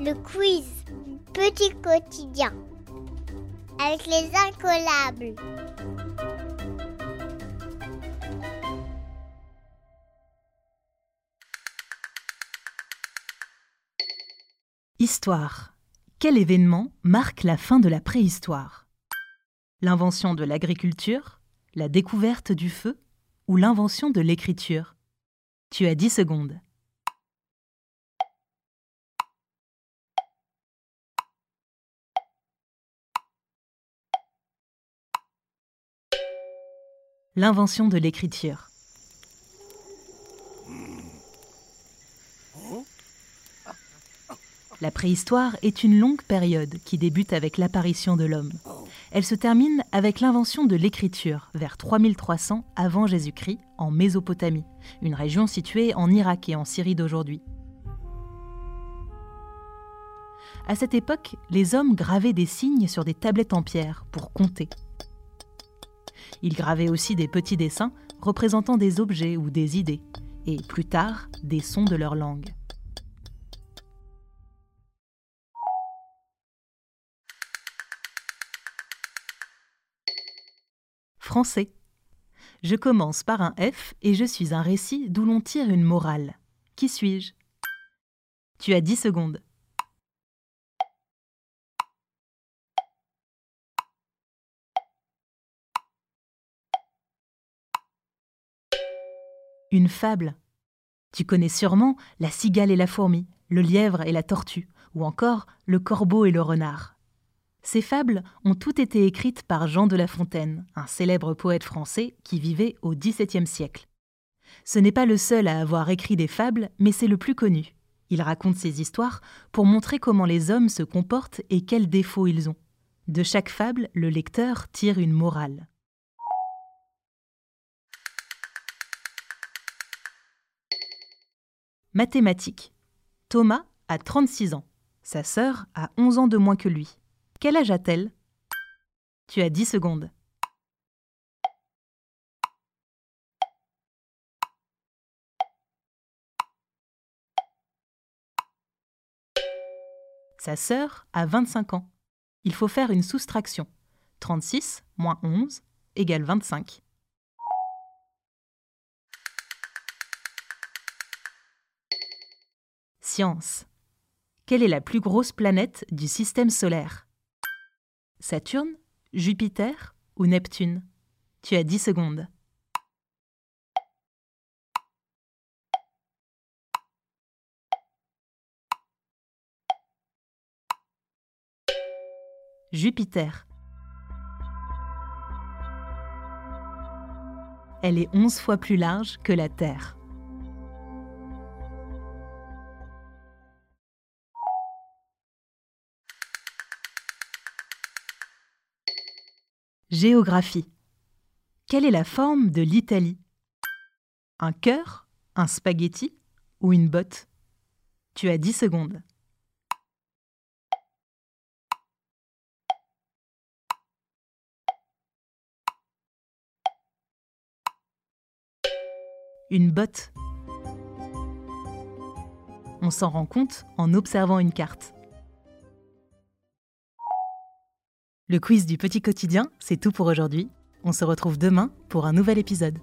Le quiz Petit quotidien avec les incollables. Histoire. Quel événement marque la fin de la préhistoire? L'invention de l'agriculture, la découverte du feu ou l'invention de l'écriture? Tu as 10 secondes. L'invention de l'écriture. La préhistoire est une longue période qui débute avec l'apparition de l'homme. Elle se termine avec l'invention de l'écriture vers 3300 avant Jésus-Christ en Mésopotamie, une région située en Irak et en Syrie d'aujourd'hui. À cette époque, les hommes gravaient des signes sur des tablettes en pierre pour compter. Ils gravaient aussi des petits dessins représentant des objets ou des idées, et plus tard des sons de leur langue. Français. Je commence par un F et je suis un récit d'où l'on tire une morale. Qui suis-je? Tu as 10 secondes. Une fable. Tu connais sûrement la cigale et la fourmi, le lièvre et la tortue, ou encore le corbeau et le renard. Ces fables ont toutes été écrites par Jean de La Fontaine, un célèbre poète français qui vivait au XVIIe siècle. Ce n'est pas le seul à avoir écrit des fables, mais c'est le plus connu. Il raconte ces histoires pour montrer comment les hommes se comportent et quels défauts ils ont. De chaque fable, le lecteur tire une morale. Mathématiques. Thomas a 36 ans. Sa sœur a 11 ans de moins que lui. Quel âge a-t-elle? Tu as 10 secondes. Sa sœur a 25 ans. Il faut faire une soustraction. 36 moins 11 égale 25. Quelle est la plus grosse planète du système solaire? Saturne, Jupiter ou Neptune? Tu as 10 secondes. Jupiter. Elle est 11 fois plus large que la Terre. Géographie. Quelle est la forme de l'Italie? Un cœur, un spaghetti ou une botte? Tu as 10 secondes. Une botte. On s'en rend compte en observant une carte. Le quiz du petit quotidien, c'est tout pour aujourd'hui. On se retrouve demain pour un nouvel épisode.